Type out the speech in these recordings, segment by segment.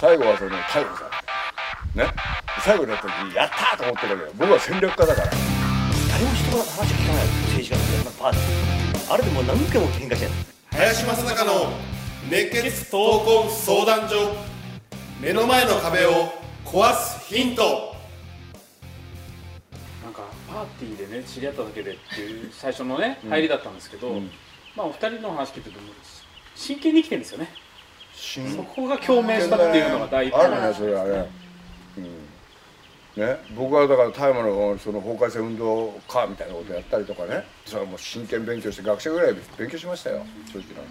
最後はその逮捕されてね？最後になった時にやったーと思ってるわけよ。僕は戦略家だから。誰も人の話を聞かない。政治家のパーティー。あれでもう何回も喧嘩してる林正孝の熱血闘魂相談所目の前の壁を壊すヒント。なんかパーティーでね知り合っただけでっていう最初のね、入りだったんですけど、まあお二人の話聞いてると真剣に生きてるんですよね。真そこが共鳴したっていうのが第一あるねそれはね,、うん、ね僕はだから大麻のその法改正運動家みたいなことやったりとかね。それはもう真剣勉強して学生ぐらい勉強しましたよ。正直な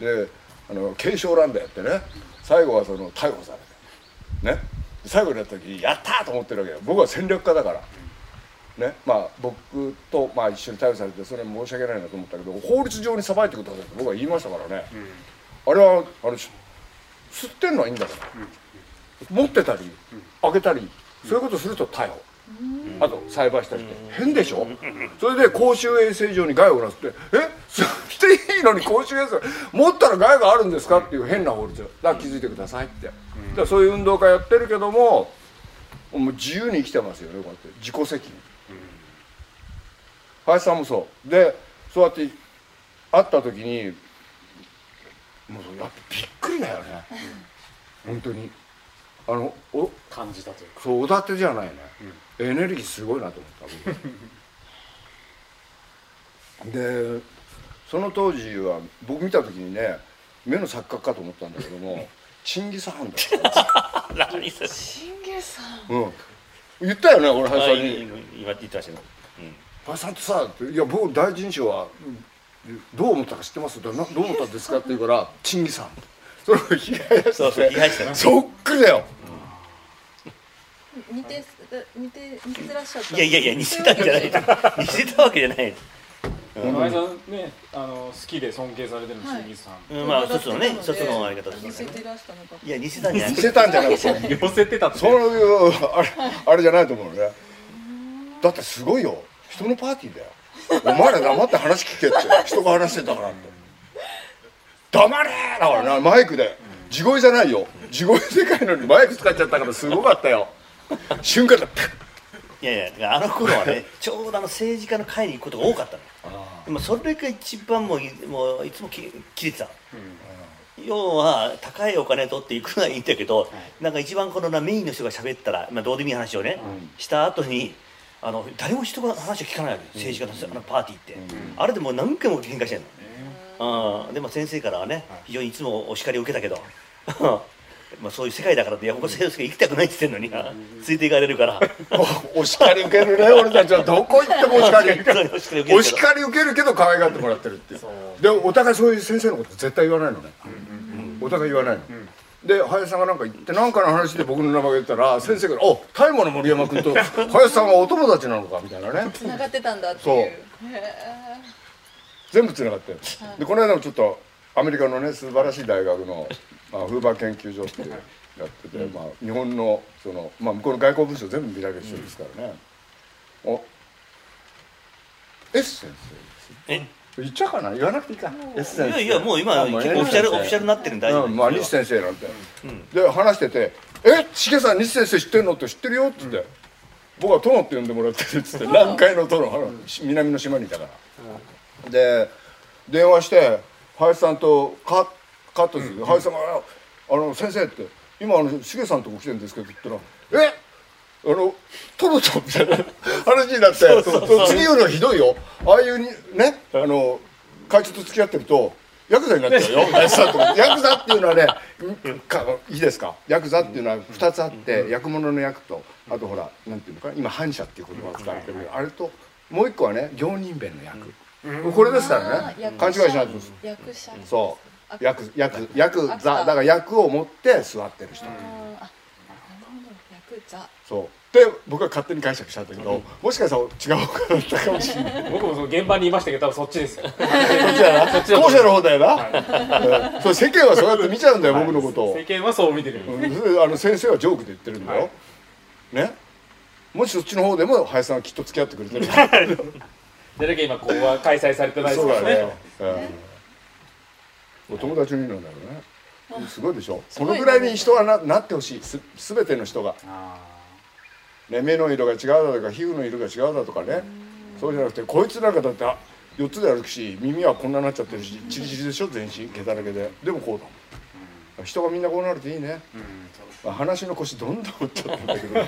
話。であの継承ランドやってね。最後はその逮捕されて。ね。最後になった時にやったーと思ってるわけよ。僕は戦略家だからねまあ僕と、まあ、一緒に逮捕されてそれは申し訳ないなと思ったけど法律上に裁いてくださいって僕は言いましたからね、あれはあのし吸ってんのはいいんだから、持ってたり開けたりそういうことすると逮捕、あと裁判したりして、変でしょ、それで公衆衛生上に害をなすって「え？吸っていいのに公衆衛生持ったら害があるんですか?」っていう変な法律。だから気づいてくださいって、だからそういう運動家やってるけどももう自由に生きてますよねこうやって。自己責任、林さんもそう。でそうやって会った時にもうやっぱびっくりだよね、本当に。あのお感じたというか。そうおだてじゃないね、エネルギーすごいなと思った僕 でその当時は僕見た時にね目の錯覚かと思ったんだけども チンギス・ハンだった 何それ。チンゲさんうん言ったよね俺林さんに今言ってましたよ「林さん。ってさ」って「いや僕第一印象はうんどう思ったか知ってます?」ってな「どう思ったんですか?」って言うから「チンギさん」それを被害者そうそう被害者だそっくりだよ。似て似て似てらっしゃった。いやいやいや似せたんじゃない。似せたわけじゃない今井さんねあの好きで尊敬されてるはい。清水さん、うんまあ一つのね一つのあり方です似せねてらしたのかいや似せたんじゃない似せたんじゃなくて。寄せてたって。そういうあれあれじゃないと思うね。だってすごいよ。人のパーティーだよ。お前ら黙って話聞けって。人が話してたからって。黙れーだからなマイクで。地声じゃないよ。地声でかいのにマイク使っちゃったからすごかったよ。瞬間でパッいやいやあの頃はね ちょうどあの政治家の会に行くことが多かったのでもそれが一番もういもういつもき切れてた、要は高いお金取っていくのはいいんだけど、なんか一番このなメインの人が喋ったら、まあ、どうでもいい話をね、した後にあの誰も人が話を聞かないわけ政治家のあのパーティーって、あれでもう何回も喧嘩してんの、うん、でも先生からはね非常にいつもお叱りを受けたけどまあそういう世界だからって山本先生が行きたくないって言ってんのにな、ついていかれるから。お叱り受けるね俺たちは。どこ行ってもお叱り受ける。けど。お叱り受けるけど可愛がってもらってるっていう。でお互いそういう先生のこと絶対言わないのね、お互い言わないの、で林さんが何か言って何かの話で僕の名前が言ったら先生から「お大麻の森山君と 林さんはお友達なのか」みたいなね。繋がってたんだっていう。全部つながってる。でこの間もちょっとアメリカのね素晴らしい大学の、まあ、フーバー研究所っていうやってて、まあ、日本のその、まあ、向こうの外交文書全部見られる人ですからね、お S 先生え？言っちゃうかな。言わなくていいか。い先生。やいやもう今結構オフィシャルオフィシャルになってるんで大丈夫うんまあ西先生なんて、で話してて「え？しげさん西先生知ってんの?」って「知ってるよ」っつって、僕は殿って呼んでもらってるっつって南海の殿あの南の島にいたから、で電話して林さんとカカットする、林さんが「あの先生って今あのしげさんとこ来てるんですけど」って言ったら「えあのトロとみたいな 話になってそう次よりはひどいよ。ああいうにねあの会長と付き合ってるとヤクザになっちゃうよ。林さんとヤクザっていうのはねいいですか？ヤクザっていうのは2つあって役物の役とあとほらなんていうのかな今反社っていう言葉を使われてる。けどあれともう一個はね行人弁の役、これですからね。勘違いしないで役者。そう役役役座だから役を持って座ってる人。あーあなるほど。役座そう。で僕は勝手に解釈したんだけど、もしかしたら違う方だったかもしれない。僕もその現場にいましたけど多分そっちですよ。そっちだな後者の方だよな、うん そう世間はそうやって見ちゃうんだよ、僕のことを、世間はそう見てる、うん。それであの先生はジョークで言ってるんだよ、ね？もしそっちの方でも林さんはきっと付き合ってくれてる。でだけ今ここは開催されてないですそうだからね。ね、うんお友達になんだろうね。すごいでしょ。このぐらいに人はななってほしい。す全ての人が、あね、目の色が違うだとか皮膚の色が違うだとかね。そうじゃなくてこいつなんかだってあ4つで歩くし耳はこんなになっちゃってるしチリチリでしょ？全身。毛だらけで。でもこうだ人がみんなこうなるといいね、ーう。ん話の腰どんどん折っちゃったんだけど。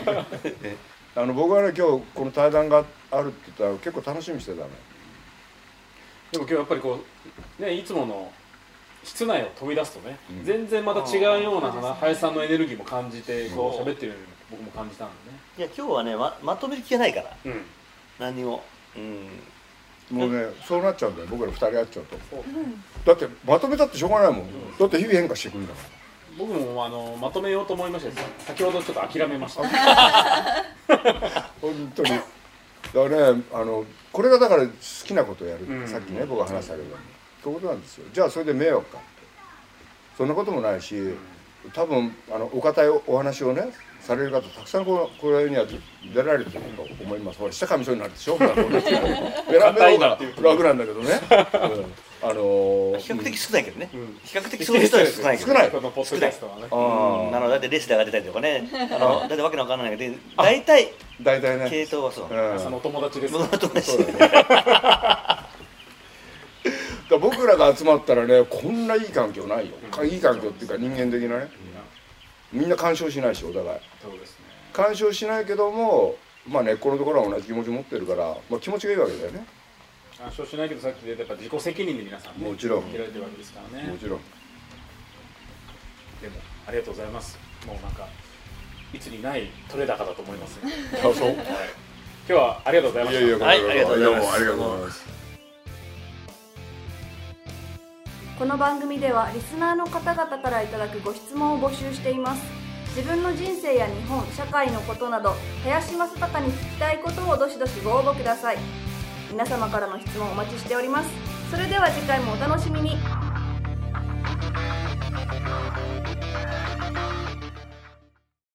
あの僕はね今日この対談があるって言ったら結構楽しみにしてたねでも今日やっぱりこうねいつもの室内を飛び出すとね、うん。全然また違うようなあー話林さんのエネルギーも感じてこう喋ってるように僕も感じたんでいや今日はねままとめる気がないからねうん。何にも。うん。もうねそうなっちゃうんだよ。僕ら2人会っちゃうと。だってまとめたってしょうがないもん。だって日々変化してくるんだから。僕もあのまとめようと思いました先ほどちょっと諦めました。本当に。だからねあのこれがだから好きなことをやる、うん。さっきね僕が話したけどそういうことなんですよ。じゃあそれで迷惑か。ってそんなこともないし多分あのお堅いお話をねされる方たくさんこのこれには出られてると思います。ほら下噛みそうになるでしょ。ほらこんなベランダの方が楽なんだけどね、うん。あのー比較的少ないけどね、ん。比較的そういう人は少ないけど少ない。このポッドキャストはね。あうん、なのでだってレスラーが出たりとかね。あのだってわけのわからないけど大体大体ね、系統はそう。うん。そのお友達です。僕の友達。ねが集まったらねこんないい環境ないよ、いい環境っていうか人間的なね。みんな干渉しないしお互い。そうですね。干渉しないけどもまあ根っこのところは同じ気持ち持ってるから、まあ、気持ちがいいわけだよね。干渉しないけどさっきでやっぱ自己責任で皆さんねもちろん。生きられてるわけですからね。もちろん。でもありがとうございます。もうなんかいつにない取れ高だと思いますね。あそう？今日はありがとうございました。いやいやは。いありがとうございますこの番組ではリスナーの方々からいただくご質問を募集しています。自分の人生や日本社会のことなど林正孝に聞きたいことをどしどしご応募ください。皆様からの質問お待ちしております。それでは次回もお楽しみに。